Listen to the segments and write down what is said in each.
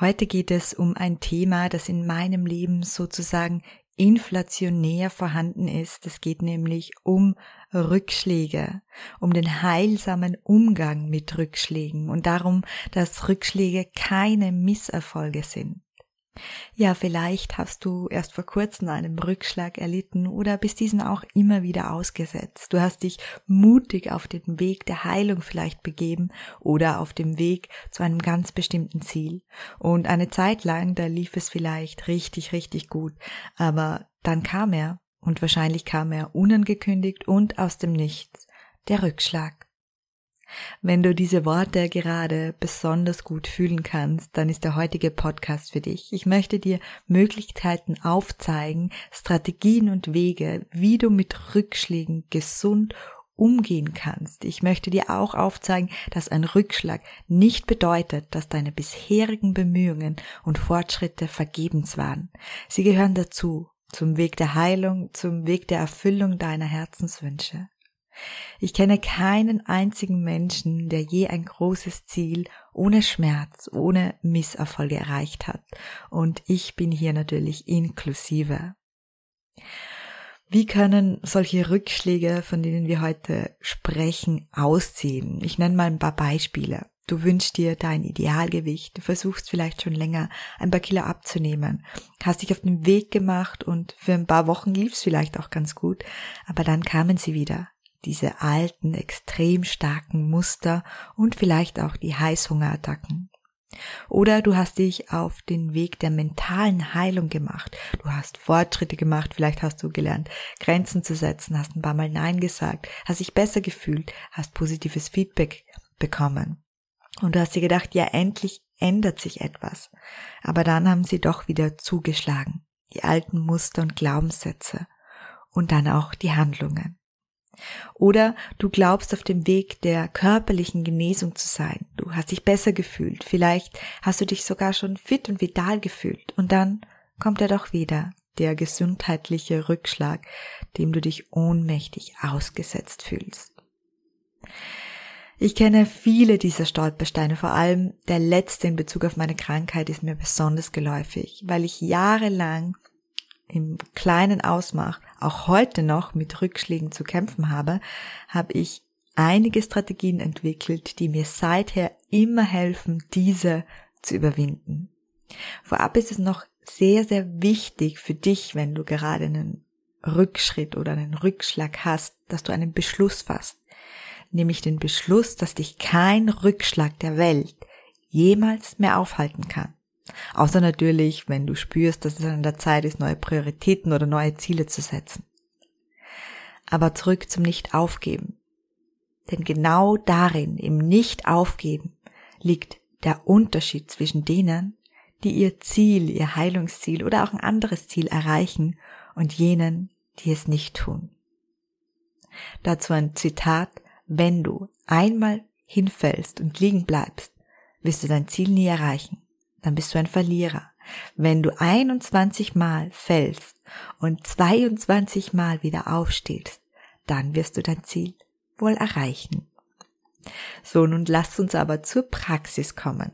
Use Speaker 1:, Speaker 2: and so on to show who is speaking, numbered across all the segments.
Speaker 1: Heute geht es um ein Thema, das in meinem Leben sozusagen inflationär vorhanden ist. Es geht nämlich um Rückschläge, um den heilsamen Umgang mit Rückschlägen und darum, dass Rückschläge keine Misserfolge sind. Ja, vielleicht hast du erst vor kurzem einen Rückschlag erlitten oder bist diesen auch immer wieder ausgesetzt. Du hast dich mutig auf den Weg der Heilung vielleicht begeben oder auf dem Weg zu einem ganz bestimmten Ziel. Und eine Zeit lang, da lief es vielleicht richtig, richtig gut. Aber dann kam er und wahrscheinlich kam er unangekündigt und aus dem Nichts. Der Rückschlag. Wenn du diese Worte gerade besonders gut fühlen kannst, dann ist der heutige Podcast für dich. Ich möchte dir Möglichkeiten aufzeigen, Strategien und Wege, wie du mit Rückschlägen gesund umgehen kannst. Ich möchte dir auch aufzeigen, dass ein Rückschlag nicht bedeutet, dass deine bisherigen Bemühungen und Fortschritte vergebens waren. Sie gehören dazu, zum Weg der Heilung, zum Weg der Erfüllung deiner Herzenswünsche. Ich kenne keinen einzigen Menschen, der je ein großes Ziel ohne Schmerz, ohne Misserfolge erreicht hat. Und ich bin hier natürlich inklusive. Wie können solche Rückschläge, von denen wir heute sprechen, aussehen? Ich nenne mal ein paar Beispiele. Du wünschst dir dein Idealgewicht, du versuchst vielleicht schon länger ein paar Kilo abzunehmen, hast dich auf den Weg gemacht und für ein paar Wochen lief es vielleicht auch ganz gut, aber dann kamen sie wieder diese alten, extrem starken Muster und vielleicht auch die Heißhungerattacken. Oder du hast dich auf den Weg der mentalen Heilung gemacht. Du hast Fortschritte gemacht, vielleicht hast du gelernt, Grenzen zu setzen, hast ein paar Mal Nein gesagt, hast dich besser gefühlt, hast positives Feedback bekommen. Und du hast dir gedacht, ja, endlich ändert sich etwas. Aber dann haben sie doch wieder zugeschlagen. Die alten Muster und Glaubenssätze. Und dann auch die Handlungen. Oder du glaubst auf dem Weg der körperlichen Genesung zu sein. Du hast dich besser gefühlt. Vielleicht hast du dich sogar schon fit und vital gefühlt. Und dann kommt er doch wieder, der gesundheitliche Rückschlag, dem du dich ohnmächtig ausgesetzt fühlst. Ich kenne viele dieser Stolpersteine, vor allem der letzte in Bezug auf meine Krankheit ist mir besonders geläufig, weil ich jahrelang im kleinen Ausmaß auch heute noch mit Rückschlägen zu kämpfen habe, habe ich einige Strategien entwickelt, die mir seither immer helfen, diese zu überwinden. Vorab ist es noch sehr, sehr wichtig für dich, wenn du gerade einen Rückschritt oder einen Rückschlag hast, dass du einen Beschluss fasst. Nämlich den Beschluss, dass dich kein Rückschlag der Welt jemals mehr aufhalten kann. Außer natürlich, wenn du spürst, dass es an der Zeit ist, neue Prioritäten oder neue Ziele zu setzen. Aber zurück zum Nicht-Aufgeben. Denn genau darin, im Nicht-Aufgeben, liegt der Unterschied zwischen denen, die ihr Ziel, ihr Heilungsziel oder auch ein anderes Ziel erreichen und jenen, die es nicht tun. Dazu ein Zitat, wenn du einmal hinfällst und liegen bleibst, wirst du dein Ziel nie erreichen dann bist du ein Verlierer. Wenn du 21 Mal fällst und 22 Mal wieder aufstehst, dann wirst du dein Ziel wohl erreichen. So, nun lass uns aber zur Praxis kommen.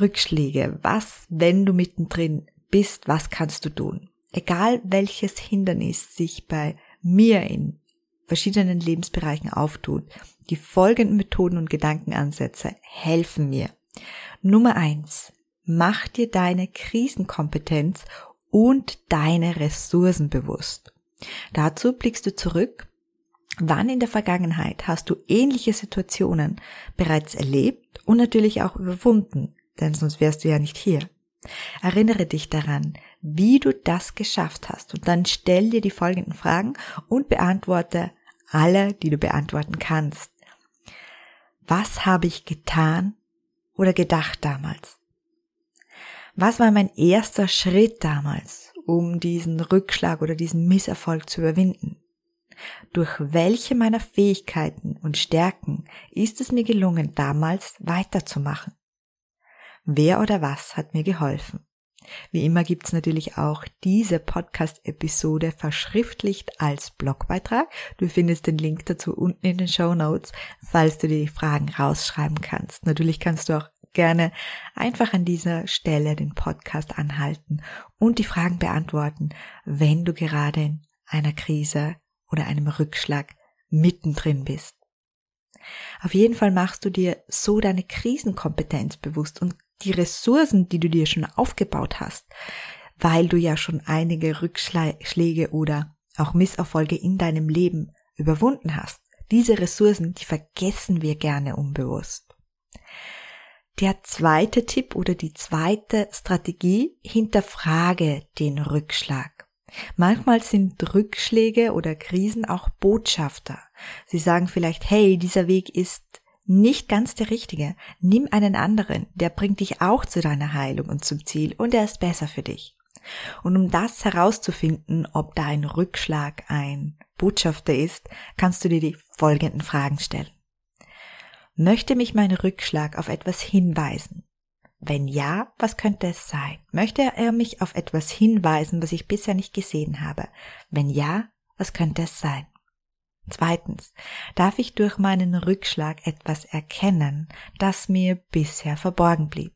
Speaker 1: Rückschläge. Was, wenn du mittendrin bist, was kannst du tun? Egal welches Hindernis sich bei mir in verschiedenen Lebensbereichen auftut, die folgenden Methoden und Gedankenansätze helfen mir. Nummer eins: mach dir deine Krisenkompetenz und deine Ressourcen bewusst. Dazu blickst du zurück, wann in der Vergangenheit hast du ähnliche Situationen bereits erlebt und natürlich auch überwunden, denn sonst wärst du ja nicht hier. Erinnere dich daran, wie du das geschafft hast und dann stell dir die folgenden Fragen und beantworte alle, die du beantworten kannst. Was habe ich getan oder gedacht damals? Was war mein erster Schritt damals, um diesen Rückschlag oder diesen Misserfolg zu überwinden? Durch welche meiner Fähigkeiten und Stärken ist es mir gelungen, damals weiterzumachen? Wer oder was hat mir geholfen? Wie immer gibt's natürlich auch diese Podcast-Episode verschriftlicht als Blogbeitrag. Du findest den Link dazu unten in den Show Notes, falls du die Fragen rausschreiben kannst. Natürlich kannst du auch gerne einfach an dieser Stelle den Podcast anhalten und die Fragen beantworten, wenn du gerade in einer Krise oder einem Rückschlag mittendrin bist. Auf jeden Fall machst du dir so deine Krisenkompetenz bewusst und die Ressourcen, die du dir schon aufgebaut hast, weil du ja schon einige Rückschläge oder auch Misserfolge in deinem Leben überwunden hast. Diese Ressourcen, die vergessen wir gerne unbewusst. Der zweite Tipp oder die zweite Strategie, hinterfrage den Rückschlag. Manchmal sind Rückschläge oder Krisen auch Botschafter. Sie sagen vielleicht, hey, dieser Weg ist nicht ganz der richtige. Nimm einen anderen, der bringt dich auch zu deiner Heilung und zum Ziel und er ist besser für dich. Und um das herauszufinden, ob dein Rückschlag ein Botschafter ist, kannst du dir die folgenden Fragen stellen. Möchte mich mein Rückschlag auf etwas hinweisen? Wenn ja, was könnte es sein? Möchte er mich auf etwas hinweisen, was ich bisher nicht gesehen habe? Wenn ja, was könnte es sein? Zweitens, darf ich durch meinen Rückschlag etwas erkennen, das mir bisher verborgen blieb?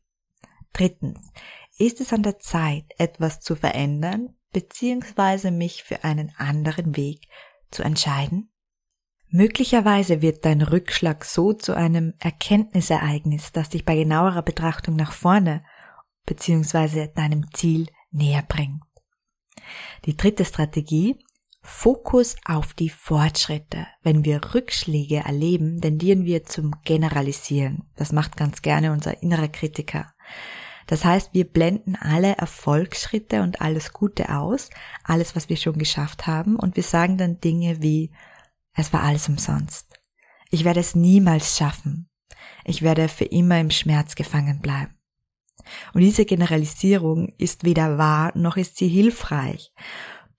Speaker 1: Drittens, ist es an der Zeit, etwas zu verändern bzw. mich für einen anderen Weg zu entscheiden? Möglicherweise wird dein Rückschlag so zu einem Erkenntnisereignis, das dich bei genauerer Betrachtung nach vorne bzw. deinem Ziel näher bringt. Die dritte Strategie Fokus auf die Fortschritte. Wenn wir Rückschläge erleben, tendieren wir zum Generalisieren. Das macht ganz gerne unser innerer Kritiker. Das heißt, wir blenden alle Erfolgsschritte und alles Gute aus, alles, was wir schon geschafft haben, und wir sagen dann Dinge wie, es war alles umsonst. Ich werde es niemals schaffen. Ich werde für immer im Schmerz gefangen bleiben. Und diese Generalisierung ist weder wahr noch ist sie hilfreich.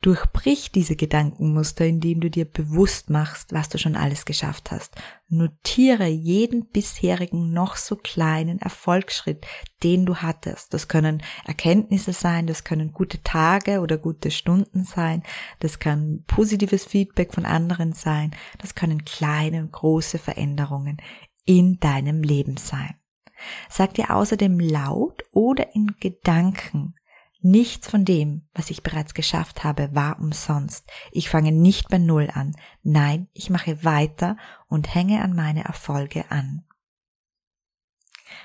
Speaker 1: Durchbrich diese Gedankenmuster, indem du dir bewusst machst, was du schon alles geschafft hast. Notiere jeden bisherigen noch so kleinen Erfolgsschritt, den du hattest. Das können Erkenntnisse sein, das können gute Tage oder gute Stunden sein, das kann positives Feedback von anderen sein, das können kleine und große Veränderungen in deinem Leben sein. Sag dir außerdem laut oder in Gedanken, Nichts von dem, was ich bereits geschafft habe, war umsonst. Ich fange nicht bei Null an. Nein, ich mache weiter und hänge an meine Erfolge an.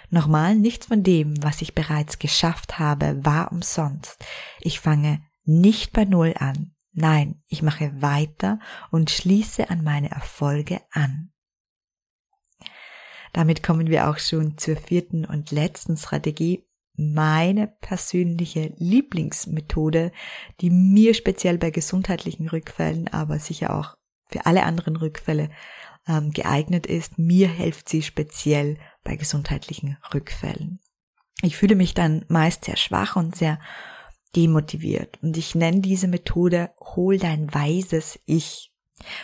Speaker 1: Nochmal, nichts von dem, was ich bereits geschafft habe, war umsonst. Ich fange nicht bei Null an. Nein, ich mache weiter und schließe an meine Erfolge an. Damit kommen wir auch schon zur vierten und letzten Strategie, meine persönliche Lieblingsmethode, die mir speziell bei gesundheitlichen Rückfällen, aber sicher auch für alle anderen Rückfälle ähm, geeignet ist. Mir hilft sie speziell bei gesundheitlichen Rückfällen. Ich fühle mich dann meist sehr schwach und sehr demotiviert und ich nenne diese Methode Hol dein weises Ich.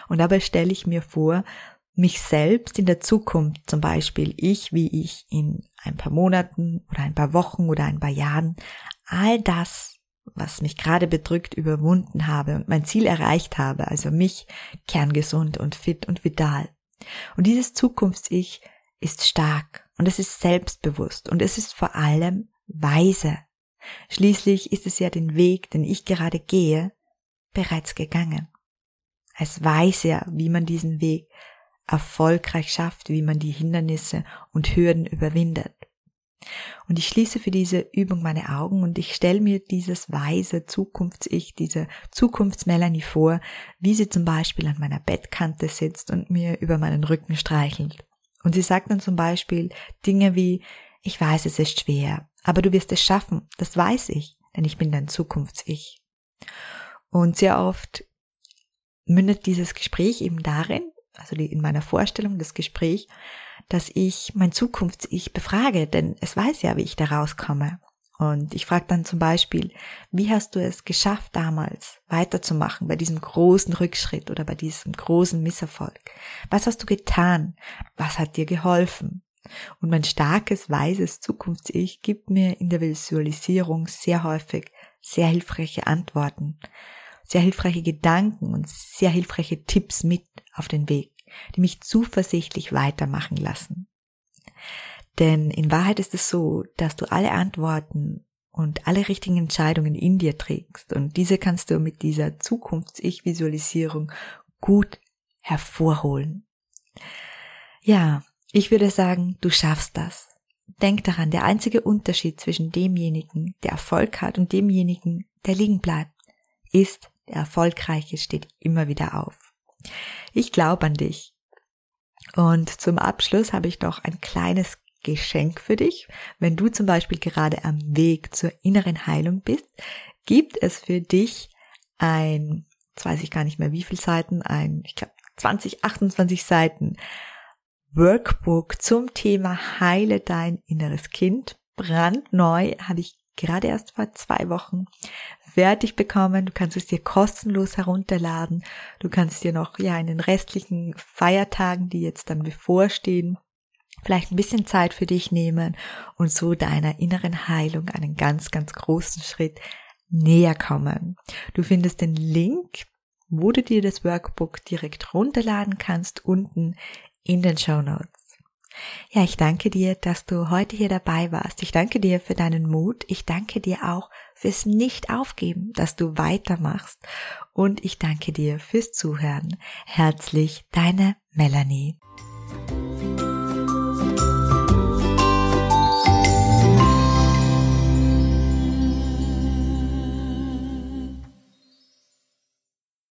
Speaker 1: Und dabei stelle ich mir vor, mich selbst in der Zukunft, zum Beispiel ich, wie ich in ein paar Monaten oder ein paar Wochen oder ein paar Jahren, all das, was mich gerade bedrückt, überwunden habe und mein Ziel erreicht habe, also mich kerngesund und fit und vital. Und dieses Zukunfts-Ich ist stark und es ist selbstbewusst und es ist vor allem weise. Schließlich ist es ja den Weg, den ich gerade gehe, bereits gegangen. Es weiß ja, wie man diesen Weg erfolgreich schafft, wie man die Hindernisse und Hürden überwindet. Und ich schließe für diese Übung meine Augen und ich stelle mir dieses weise Zukunfts-Ich, diese Zukunfts-Melanie vor, wie sie zum Beispiel an meiner Bettkante sitzt und mir über meinen Rücken streichelt. Und sie sagt dann zum Beispiel Dinge wie, ich weiß, es ist schwer, aber du wirst es schaffen, das weiß ich, denn ich bin dein Zukunfts-Ich. Und sehr oft mündet dieses Gespräch eben darin, also in meiner Vorstellung, das Gespräch, dass ich mein Zukunfts-Ich befrage, denn es weiß ja, wie ich da rauskomme. Und ich frage dann zum Beispiel, wie hast du es geschafft damals weiterzumachen bei diesem großen Rückschritt oder bei diesem großen Misserfolg? Was hast du getan? Was hat dir geholfen? Und mein starkes, weises Zukunfts-Ich gibt mir in der Visualisierung sehr häufig sehr hilfreiche Antworten, sehr hilfreiche Gedanken und sehr hilfreiche Tipps mit auf den Weg, die mich zuversichtlich weitermachen lassen. Denn in Wahrheit ist es so, dass du alle Antworten und alle richtigen Entscheidungen in dir trägst und diese kannst du mit dieser Zukunfts-Ich-Visualisierung gut hervorholen. Ja, ich würde sagen, du schaffst das. Denk daran, der einzige Unterschied zwischen demjenigen, der Erfolg hat und demjenigen, der liegen bleibt, ist, der Erfolgreiche steht immer wieder auf. Ich glaube an dich. Und zum Abschluss habe ich noch ein kleines Geschenk für dich. Wenn du zum Beispiel gerade am Weg zur inneren Heilung bist, gibt es für dich ein, jetzt weiß ich gar nicht mehr wie viele Seiten, ein, ich glaube 20, 28 Seiten Workbook zum Thema Heile dein inneres Kind. Brandneu habe ich gerade erst vor zwei Wochen fertig bekommen. Du kannst es dir kostenlos herunterladen. Du kannst dir noch ja in den restlichen Feiertagen, die jetzt dann bevorstehen, vielleicht ein bisschen Zeit für dich nehmen und so deiner inneren Heilung einen ganz, ganz großen Schritt näher kommen. Du findest den Link, wo du dir das Workbook direkt runterladen kannst, unten in den Show Notes. Ja, ich danke dir, dass du heute hier dabei warst. Ich danke dir für deinen Mut. Ich danke dir auch fürs Nicht-Aufgeben, dass du weitermachst. Und ich danke dir fürs Zuhören. Herzlich, deine Melanie.